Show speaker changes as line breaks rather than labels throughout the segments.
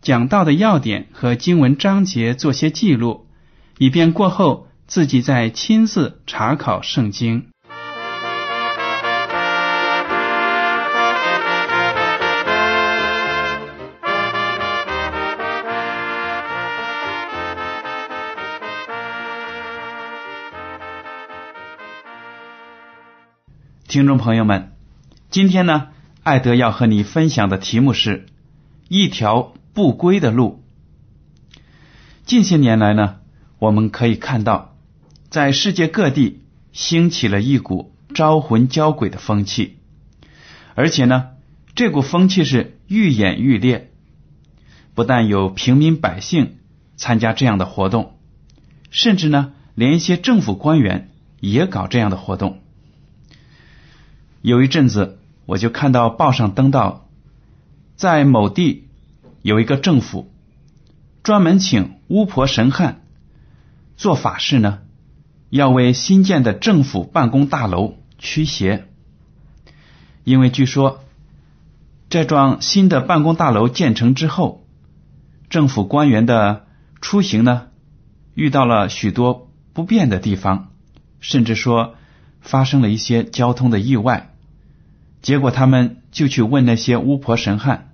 讲到的要点和经文章节做些记录，以便过后自己再亲自查考圣经。听众朋友们，今天呢，艾德要和你分享的题目是一条不归的路。近些年来呢，我们可以看到，在世界各地兴起了一股招魂交鬼的风气，而且呢，这股风气是愈演愈烈。不但有平民百姓参加这样的活动，甚至呢，连一些政府官员也搞这样的活动。有一阵子，我就看到报上登到，在某地有一个政府专门请巫婆神汉做法事呢，要为新建的政府办公大楼驱邪。因为据说这幢新的办公大楼建成之后，政府官员的出行呢遇到了许多不便的地方，甚至说。发生了一些交通的意外，结果他们就去问那些巫婆神汉，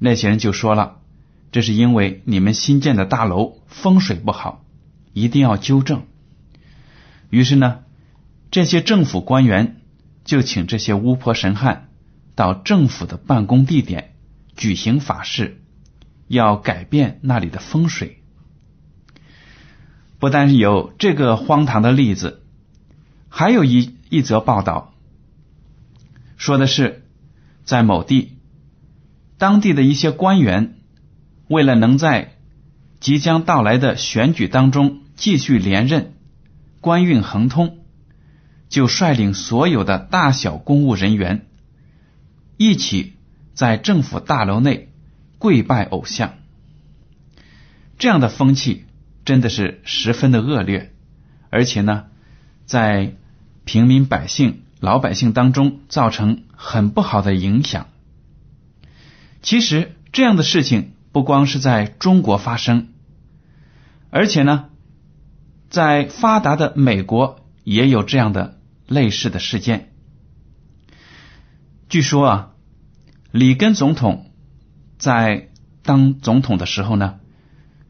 那些人就说了，这是因为你们新建的大楼风水不好，一定要纠正。于是呢，这些政府官员就请这些巫婆神汉到政府的办公地点举行法事，要改变那里的风水。不但有这个荒唐的例子。还有一一则报道，说的是，在某地，当地的一些官员，为了能在即将到来的选举当中继续连任，官运亨通，就率领所有的大小公务人员，一起在政府大楼内跪拜偶像。这样的风气真的是十分的恶劣，而且呢，在平民百姓、老百姓当中造成很不好的影响。其实这样的事情不光是在中国发生，而且呢，在发达的美国也有这样的类似的事件。据说啊，里根总统在当总统的时候呢，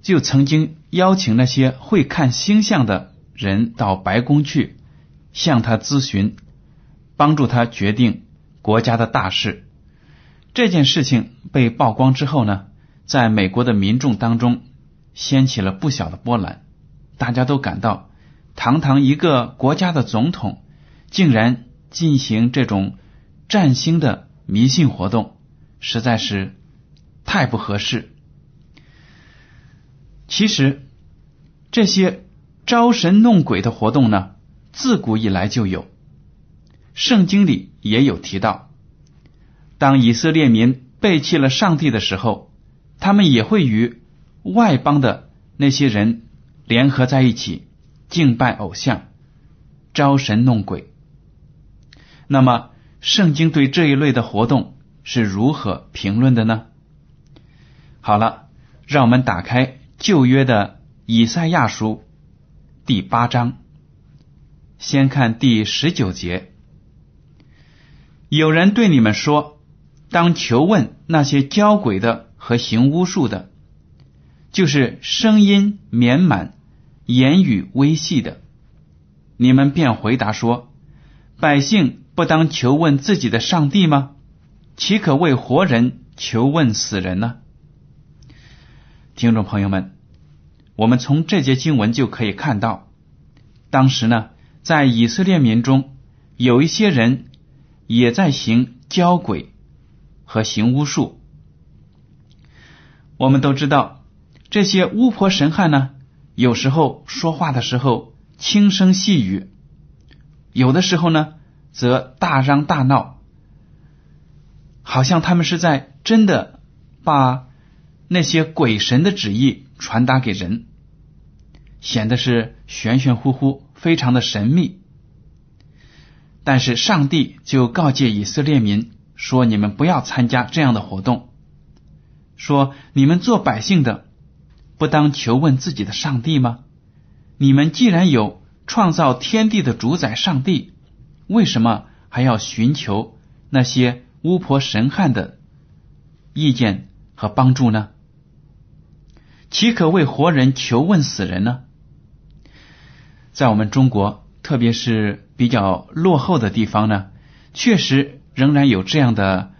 就曾经邀请那些会看星象的人到白宫去。向他咨询，帮助他决定国家的大事。这件事情被曝光之后呢，在美国的民众当中掀起了不小的波澜。大家都感到，堂堂一个国家的总统，竟然进行这种占星的迷信活动，实在是太不合适。其实，这些招神弄鬼的活动呢？自古以来就有，圣经里也有提到，当以色列民背弃了上帝的时候，他们也会与外邦的那些人联合在一起敬拜偶像，招神弄鬼。那么，圣经对这一类的活动是如何评论的呢？好了，让我们打开旧约的以赛亚书第八章。先看第十九节，有人对你们说：“当求问那些教鬼的和行巫术的，就是声音绵满、言语微细的。你们便回答说：百姓不当求问自己的上帝吗？岂可为活人求问死人呢？听众朋友们，我们从这节经文就可以看到，当时呢，在以色列民中有一些人也在行交鬼和行巫术。我们都知道，这些巫婆神汉呢，有时候说话的时候轻声细语，有的时候呢，则大嚷大闹，好像他们是在真的把那些鬼神的旨意传达给人，显得是玄玄乎乎，非常的神秘。但是上帝就告诫以色列民说：“你们不要参加这样的活动。”说：“你们做百姓的，不当求问自己的上帝吗？你们既然有创造天地的主宰上帝，为什么还要寻求那些巫婆神汉的意见和帮助呢？岂可为活人求问死人呢？”在我们中国，特别是比较落后的地方呢，确实仍然有这样的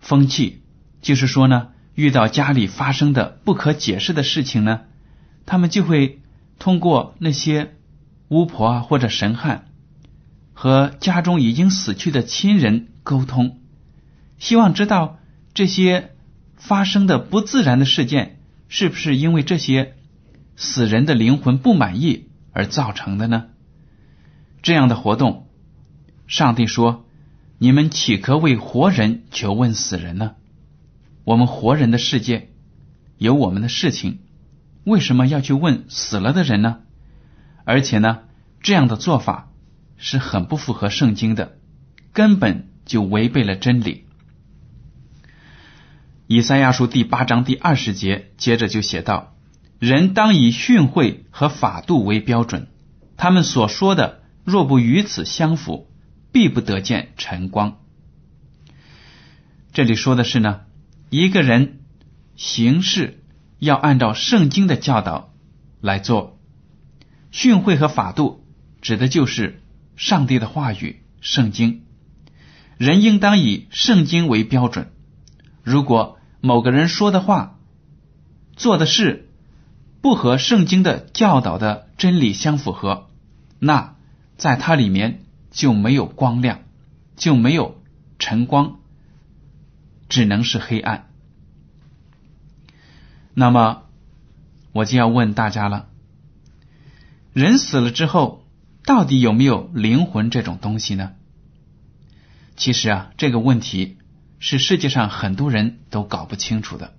风气，就是说呢。遇到家里发生的不可解释的事情呢，他们就会通过那些巫婆啊或者神汉和家中已经死去的亲人沟通，希望知道这些发生的不自然的事件是不是因为这些死人的灵魂不满意而造成的呢？这样的活动，上帝说：“你们岂可为活人求问死人呢？”我们活人的世界有我们的事情，为什么要去问死了的人呢？而且呢，这样的做法是很不符合圣经的，根本就违背了真理。以赛亚书第八章第二十节接着就写道：“人当以训诲和法度为标准，他们所说的若不与此相符，必不得见晨光。”这里说的是呢。一个人行事要按照圣经的教导来做，训诲和法度指的就是上帝的话语，圣经。人应当以圣经为标准。如果某个人说的话、做的事不和圣经的教导的真理相符合，那在它里面就没有光亮，就没有晨光。只能是黑暗。那么，我就要问大家了：人死了之后，到底有没有灵魂这种东西呢？其实啊，这个问题是世界上很多人都搞不清楚的。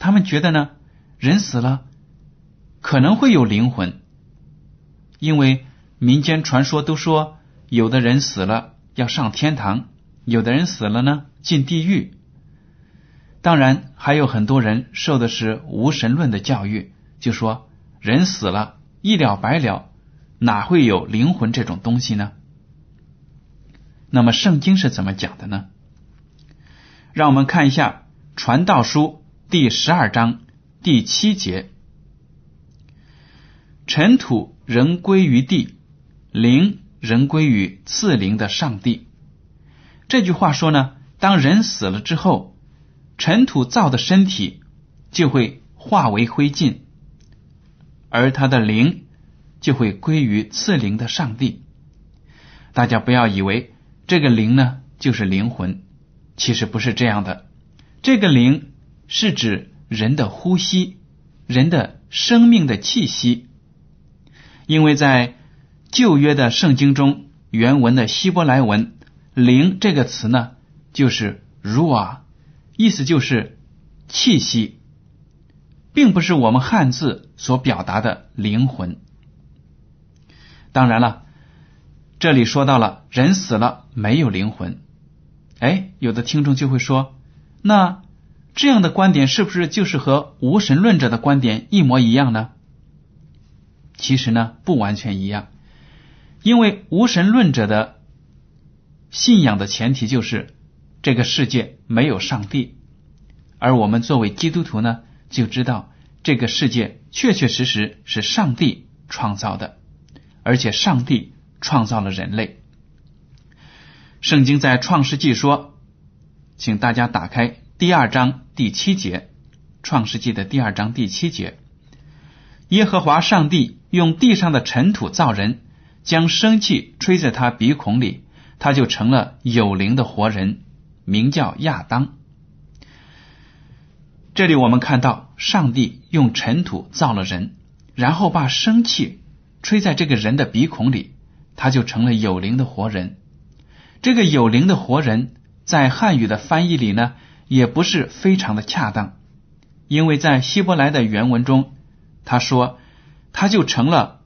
他们觉得呢，人死了可能会有灵魂，因为民间传说都说，有的人死了要上天堂。有的人死了呢，进地狱。当然，还有很多人受的是无神论的教育，就说人死了，一了百了，哪会有灵魂这种东西呢？那么圣经是怎么讲的呢？让我们看一下《传道书》第十二章第七节：“尘土仍归于地，灵仍归于赐灵的上帝。”这句话说呢，当人死了之后，尘土造的身体就会化为灰烬，而他的灵就会归于赐灵的上帝。大家不要以为这个灵呢就是灵魂，其实不是这样的。这个灵是指人的呼吸，人的生命的气息，因为在旧约的圣经中，原文的希伯来文。灵这个词呢，就是 “rua”，意思就是气息，并不是我们汉字所表达的灵魂。当然了，这里说到了人死了没有灵魂，哎，有的听众就会说，那这样的观点是不是就是和无神论者的观点一模一样呢？其实呢，不完全一样，因为无神论者的。信仰的前提就是这个世界没有上帝，而我们作为基督徒呢，就知道这个世界确确实实是上帝创造的，而且上帝创造了人类。圣经在创世纪说，请大家打开第二章第七节，创世纪的第二章第七节。耶和华上帝用地上的尘土造人，将生气吹在他鼻孔里，他就成了有灵的活人，名叫亚当。这里我们看到，上帝用尘土造了人，然后把生气吹在这个人的鼻孔里，他就成了有灵的活人。这个有灵的活人，在汉语的翻译里呢，也不是非常的恰当，因为在希伯来的原文中，他说他就成了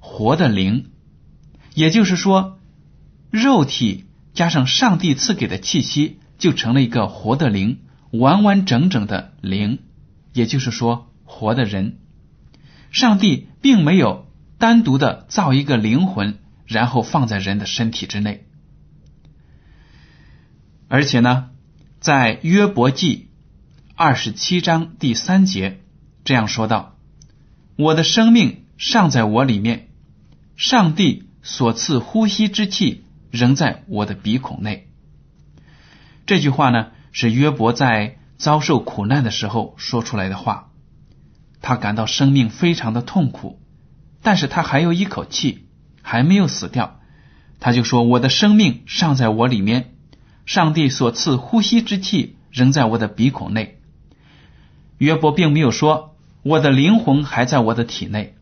活的灵，也就是说，肉体加上上帝赐给的气息，就成了一个活的灵，完完整整的灵，也就是说，活的人。上帝并没有单独的造一个灵魂，然后放在人的身体之内。而且呢，在约伯记二十七章第三节这样说道：“我的生命尚在我里面，上帝所赐呼吸之气仍在我的鼻孔内。”这句话呢，是约伯在遭受苦难的时候说出来的话。他感到生命非常的痛苦，但是他还有一口气，还没有死掉。他就说：“我的生命尚在我里面。”上帝所赐呼吸之气仍在我的鼻孔内。约伯并没有说我的灵魂还在我的体内，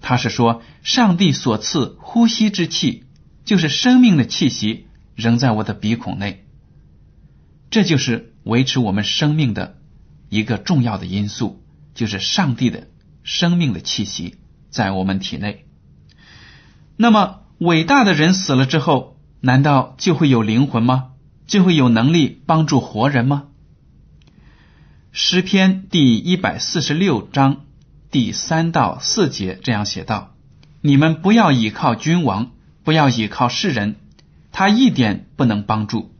他是说上帝所赐呼吸之气，就是生命的气息，仍在我的鼻孔内。这就是维持我们生命的一个重要的因素，就是上帝的生命的气息在我们体内。那么伟大的人死了之后。难道就会有灵魂吗？就会有能力帮助活人吗？诗篇第一百四十六章第三到四节这样写道：“你们不要倚靠君王，不要倚靠世人，他一点不能帮助。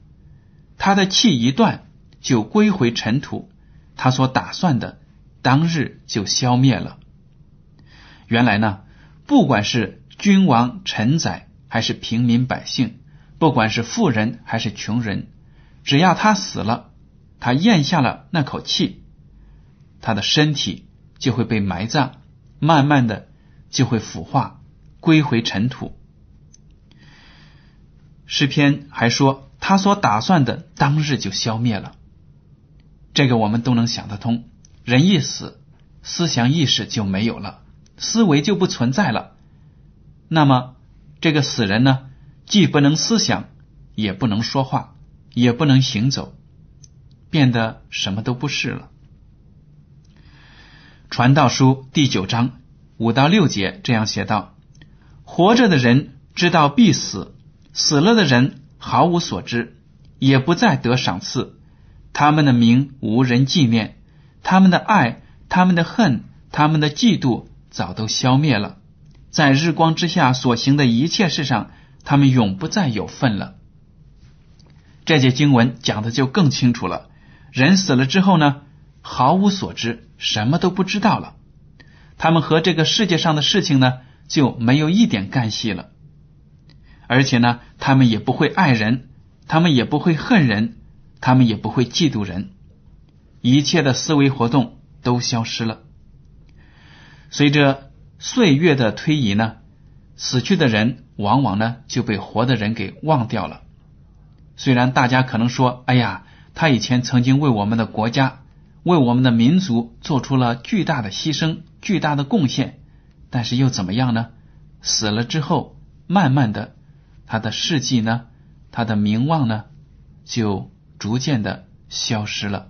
他的气一断，就归回尘土；他所打算的，当日就消灭了。”原来呢，不管是君王臣宰，还是平民百姓。不管是富人还是穷人，只要他死了，他咽下了那口气，他的身体就会被埋葬，慢慢的就会腐化，归回尘土。诗篇还说，他所打算的当日就消灭了。这个我们都能想得通。人一死，思想意识就没有了，思维就不存在了。那么这个死人呢？既不能思想，也不能说话，也不能行走，变得什么都不是了。传道书第九章五到六节这样写道：活着的人知道必死，死了的人毫无所知，也不再得赏赐。他们的名无人纪念，他们的爱、他们的恨、他们的嫉妒早都消灭了。在日光之下所行的一切事上。他们永不再有份了。这节经文讲的就更清楚了。人死了之后呢，毫无所知，什么都不知道了。他们和这个世界上的事情呢，就没有一点干系了。而且呢，他们也不会爱人，他们也不会恨人，他们也不会嫉妒人，一切的思维活动都消失了。随着岁月的推移呢。死去的人往往呢就被活的人给忘掉了。虽然大家可能说：“哎呀，他以前曾经为我们的国家、为我们的民族做出了巨大的牺牲、巨大的贡献。”但是又怎么样呢？死了之后，慢慢的，他的事迹呢，他的名望呢，就逐渐的消失了。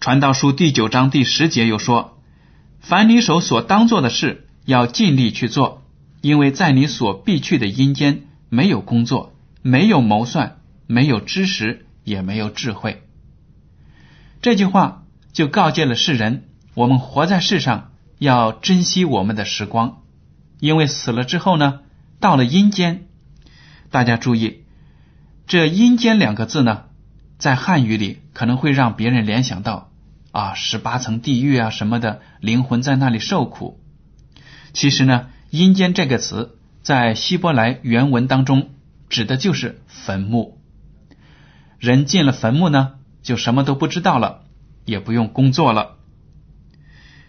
传道书第九章第十节又说：“凡你手所当做的事。”要尽力去做，因为在你所必去的阴间，没有工作，没有谋算，没有知识，也没有智慧。这句话就告诫了世人：我们活在世上，要珍惜我们的时光，因为死了之后呢，到了阴间。大家注意，这“阴间”两个字呢，在汉语里可能会让别人联想到：啊十八层地狱啊什么的灵魂在那里受苦。其实呢，阴间这个词在希伯来原文当中指的就是坟墓。人进了坟墓呢，就什么都不知道了，也不用工作了。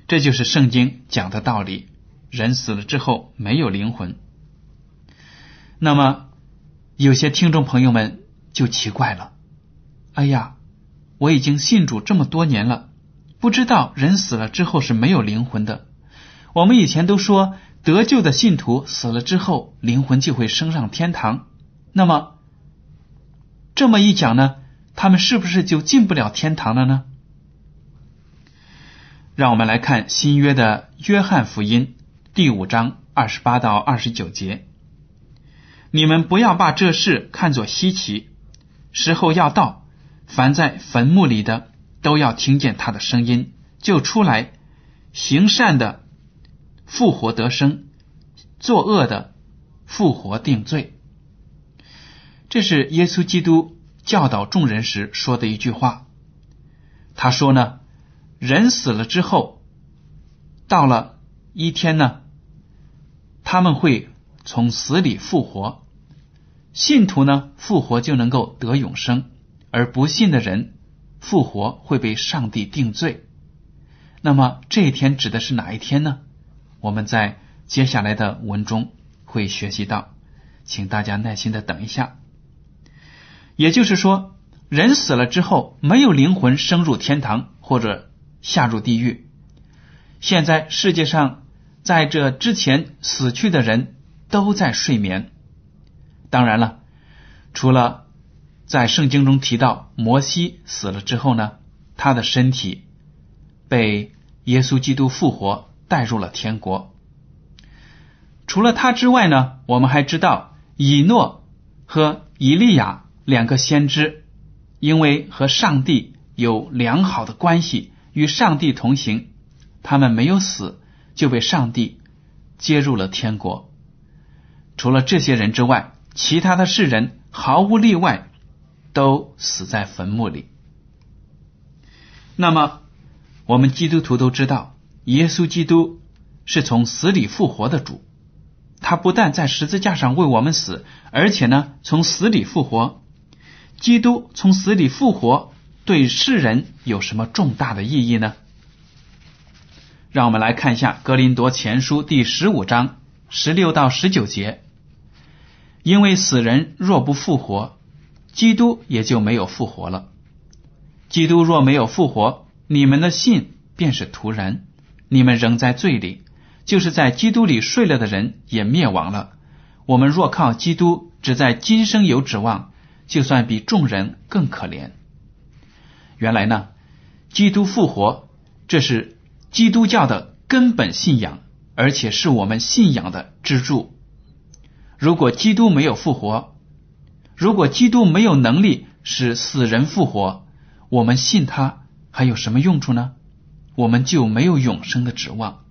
这就是圣经讲的道理。人死了之后没有灵魂。那么有些听众朋友们就奇怪了：“哎呀，我已经信主这么多年了，不知道人死了之后是没有灵魂的。我们以前都说得救的信徒死了之后灵魂就会升上天堂。那么这么一讲呢，他们是不是就进不了天堂了呢？”让我们来看新约的约翰福音第五章二十八到二十九节。你们不要把这事看作稀奇，时候要到，凡在坟墓里的都要听见他的声音，就出来；行善的复活得生，作恶的复活定罪。这是耶稣基督教导众人时说的一句话。他说呢。人死了之后，到了一天呢，他们会从死里复活。信徒呢，复活就能够得永生；而不信的人，复活会被上帝定罪。那么这一天指的是哪一天呢？我们在接下来的文中会学习到，请大家耐心的等一下。也就是说，人死了之后，没有灵魂升入天堂或者。下入地狱。现在世界上，在这之前死去的人都在睡眠。当然了，除了在圣经中提到摩西死了之后呢，他的身体被耶稣基督复活带入了天国。除了他之外呢，我们还知道以诺和以利亚两个先知，因为和上帝有良好的关系。与上帝同行，他们没有死，就被上帝接入了天国。除了这些人之外，其他的世人毫无例外都死在坟墓里。那么，我们基督徒都知道，耶稣基督是从死里复活的主。他不但在十字架上为我们死，而且呢，从死里复活。基督从死里复活。对世人有什么重大的意义呢？让我们来看一下《格林多前书》第十五章十六到十九节。因为死人若不复活，基督也就没有复活了。基督若没有复活，你们的信便是徒然，你们仍在罪里，就是在基督里睡了的人也灭亡了。我们若靠基督只在今生有指望，就算比众人更可怜。原来呢，基督复活，这是基督教的根本信仰，而且是我们信仰的支柱。如果基督没有复活，如果基督没有能力使死人复活，我们信他还有什么用处呢？我们就没有永生的指望。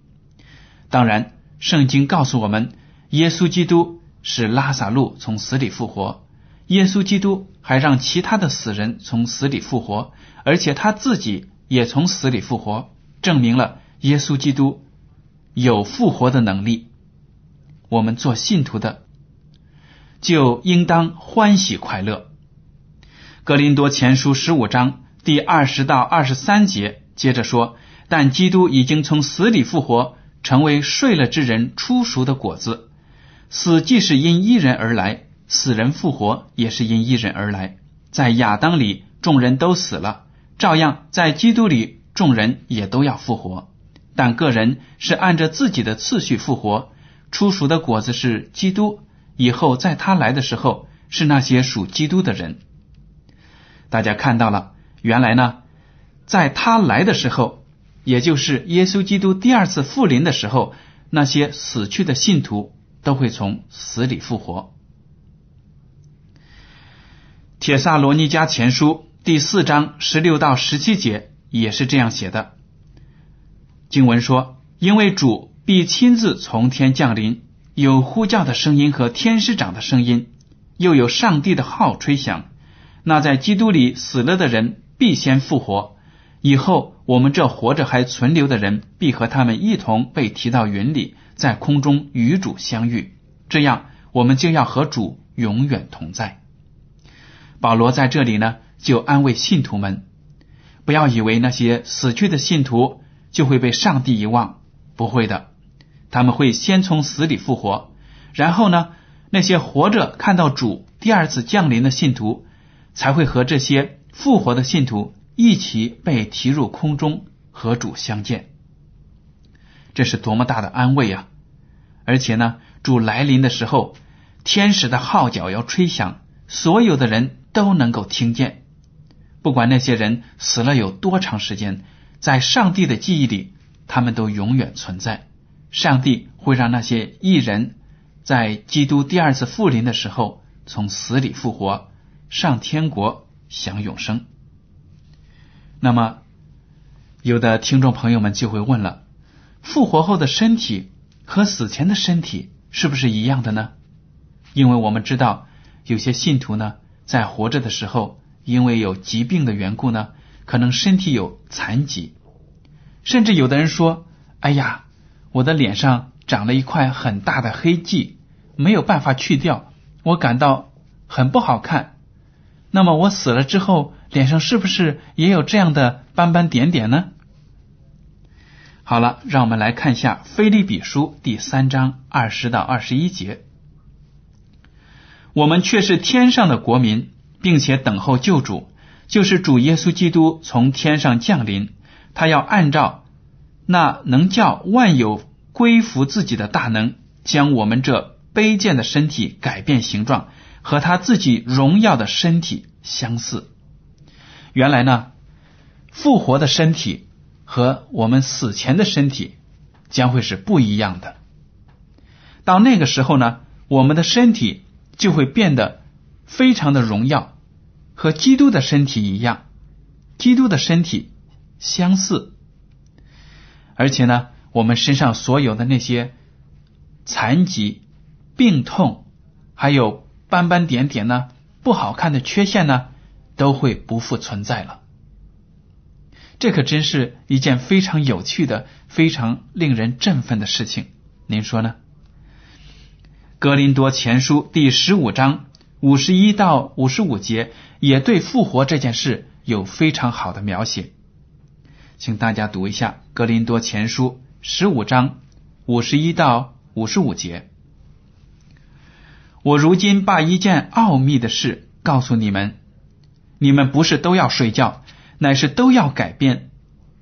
当然，圣经告诉我们，耶稣基督使拉萨路从死里复活。耶稣基督还让其他的死人从死里复活，而且他自己也从死里复活，证明了耶稣基督有复活的能力。我们做信徒的就应当欢喜快乐。格林多前书十五章第二十到二十三节接着说：“但基督已经从死里复活，成为睡了之人初熟的果子。死既是因一人而来。”死人复活也是因一人而来，在亚当里众人都死了，照样在基督里众人也都要复活，但个人是按着自己的次序复活。初熟的果子是基督，以后在他来的时候是那些属基督的人。大家看到了，原来呢，在他来的时候，也就是耶稣基督第二次复临的时候，那些死去的信徒都会从死里复活。铁萨罗尼迦前书第四章十六到十七节也是这样写的。经文说：“因为主必亲自从天降临，有呼叫的声音和天使长的声音，又有上帝的号吹响。那在基督里死了的人必先复活，以后我们这活着还存留的人，必和他们一同被提到云里，在空中与主相遇。这样，我们就要和主永远同在。保罗在这里呢，就安慰信徒们，不要以为那些死去的信徒就会被上帝遗忘，不会的，他们会先从死里复活，然后呢，那些活着看到主第二次降临的信徒，才会和这些复活的信徒一起被提入空中和主相见。这是多么大的安慰啊！而且呢，主来临的时候，天使的号角要吹响，所有的人。都能够听见，不管那些人死了有多长时间，在上帝的记忆里，他们都永远存在。上帝会让那些异人，在基督第二次复临的时候，从死里复活，上天国享永生。那么，有的听众朋友们就会问了：复活后的身体和死前的身体是不是一样的呢？因为我们知道，有些信徒呢。在活着的时候，因为有疾病的缘故呢，可能身体有残疾，甚至有的人说：“哎呀，我的脸上长了一块很大的黑迹，没有办法去掉，我感到很不好看。”那么我死了之后，脸上是不是也有这样的斑斑点点呢？好了，让我们来看一下《菲利比书》第三章二十到二十一节。我们却是天上的国民，并且等候救主，就是主耶稣基督从天上降临。他要按照那能叫万有归服自己的大能，将我们这卑贱的身体改变形状，和他自己荣耀的身体相似。原来呢，复活的身体和我们死前的身体将会是不一样的。到那个时候呢，我们的身体。就会变得非常的荣耀，和基督的身体一样，基督的身体相似。而且呢，我们身上所有的那些残疾、病痛，还有斑斑点点呢，不好看的缺陷呢，都会不复存在了。这可真是一件非常有趣的、非常令人振奋的事情。您说呢？格林多前书第十五章五十一到五十五节也对复活这件事有非常好的描写，请大家读一下格林多前书十五章五十一到五十五节。我如今把一件奥秘的事告诉你们：你们不是都要睡觉，乃是都要改变。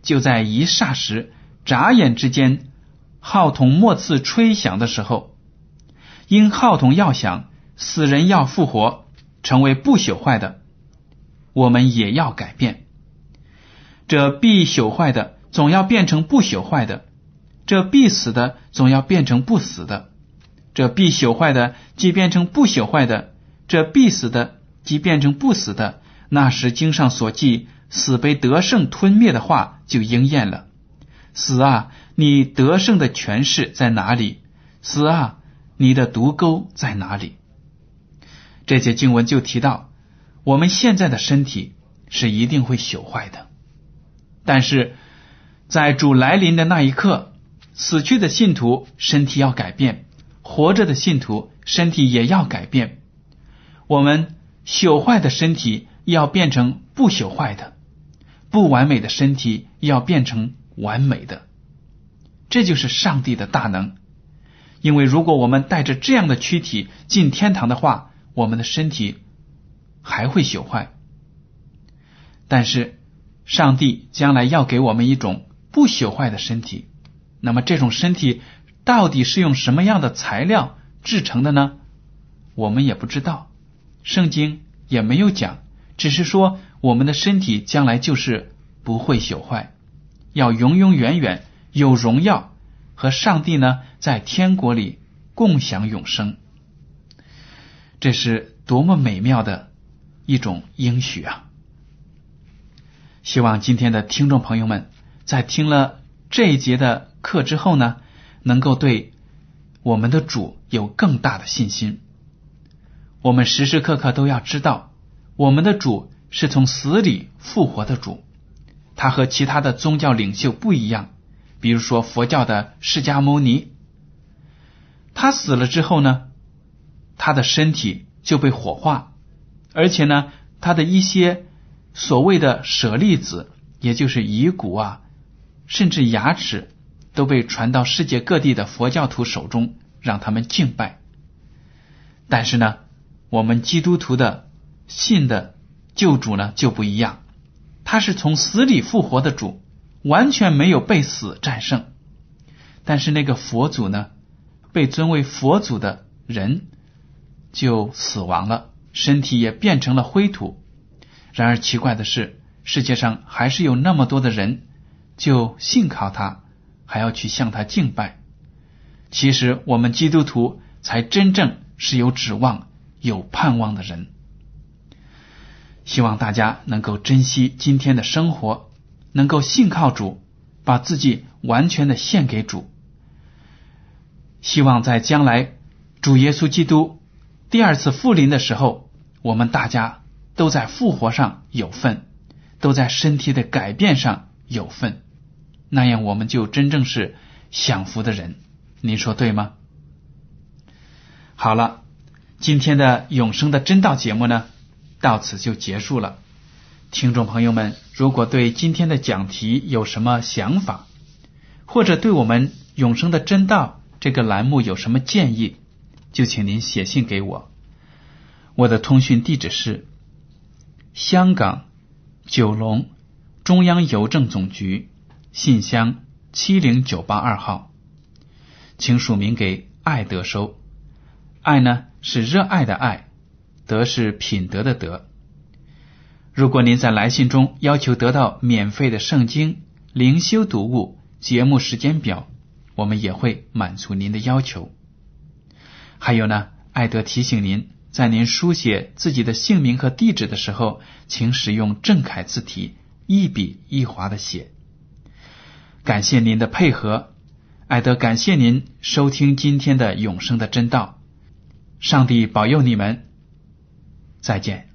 就在一霎时、眨眼之间，号筒末次吹响的时候。因号筒要响，死人要复活，成为不朽坏的，我们也要改变。这必朽坏的总要变成不朽坏的，这必死的总要变成不死的。这必朽坏的即变成不朽坏的，这必死的即变成不死的。那时经上所记死被得胜吞灭的话就应验了。死啊，你得胜的权势在哪里？死啊！你的毒钩在哪里？这节经文就提到，我们现在的身体是一定会朽坏的，但是在主来临的那一刻，死去的信徒身体要改变，活着的信徒身体也要改变。我们朽坏的身体要变成不朽坏的，不完美的身体要变成完美的。这就是上帝的大能。因为如果我们带着这样的躯体进天堂的话，我们的身体还会朽坏。但是上帝将来要给我们一种不朽坏的身体，那么这种身体到底是用什么样的材料制成的呢？我们也不知道，圣经也没有讲，只是说我们的身体将来就是不会朽坏，要永永远远有荣耀。和上帝呢，在天国里共享永生，这是多么美妙的一种应许啊！希望今天的听众朋友们在听了这一节的课之后呢，能够对我们的主有更大的信心。我们时时刻刻都要知道，我们的主是从死里复活的主，他和其他的宗教领袖不一样。比如说佛教的释迦牟尼，他死了之后呢，他的身体就被火化，而且呢，他的一些所谓的舍利子，也就是遗骨啊，甚至牙齿，都被传到世界各地的佛教徒手中，让他们敬拜。但是呢，我们基督徒的信的救主呢就不一样，他是从死里复活的主。完全没有被死战胜，但是那个佛祖呢，被尊为佛祖的人就死亡了，身体也变成了灰土。然而奇怪的是，世界上还是有那么多的人就信靠他，还要去向他敬拜。其实我们基督徒才真正是有指望、有盼望的人。希望大家能够珍惜今天的生活。能够信靠主，把自己完全的献给主，希望在将来主耶稣基督第二次复临的时候，我们大家都在复活上有份，都在身体的改变上有份，那样我们就真正是享福的人。您说对吗？好了，今天的永生的真道节目呢，到此就结束了。听众朋友们，如果对今天的讲题有什么想法，或者对我们永生的真道这个栏目有什么建议，就请您写信给我。我的通讯地址是香港九龙中央邮政总局信箱七零九八二号，请署名给爱德收。爱呢是热爱的爱，德是品德的德。如果您在来信中要求得到免费的圣经灵修读物节目时间表，我们也会满足您的要求。还有呢，艾德提醒您，在您书写自己的姓名和地址的时候，请使用正楷字体，一笔一划的写。感谢您的配合，艾德感谢您收听今天的永生的真道。上帝保佑你们，再见。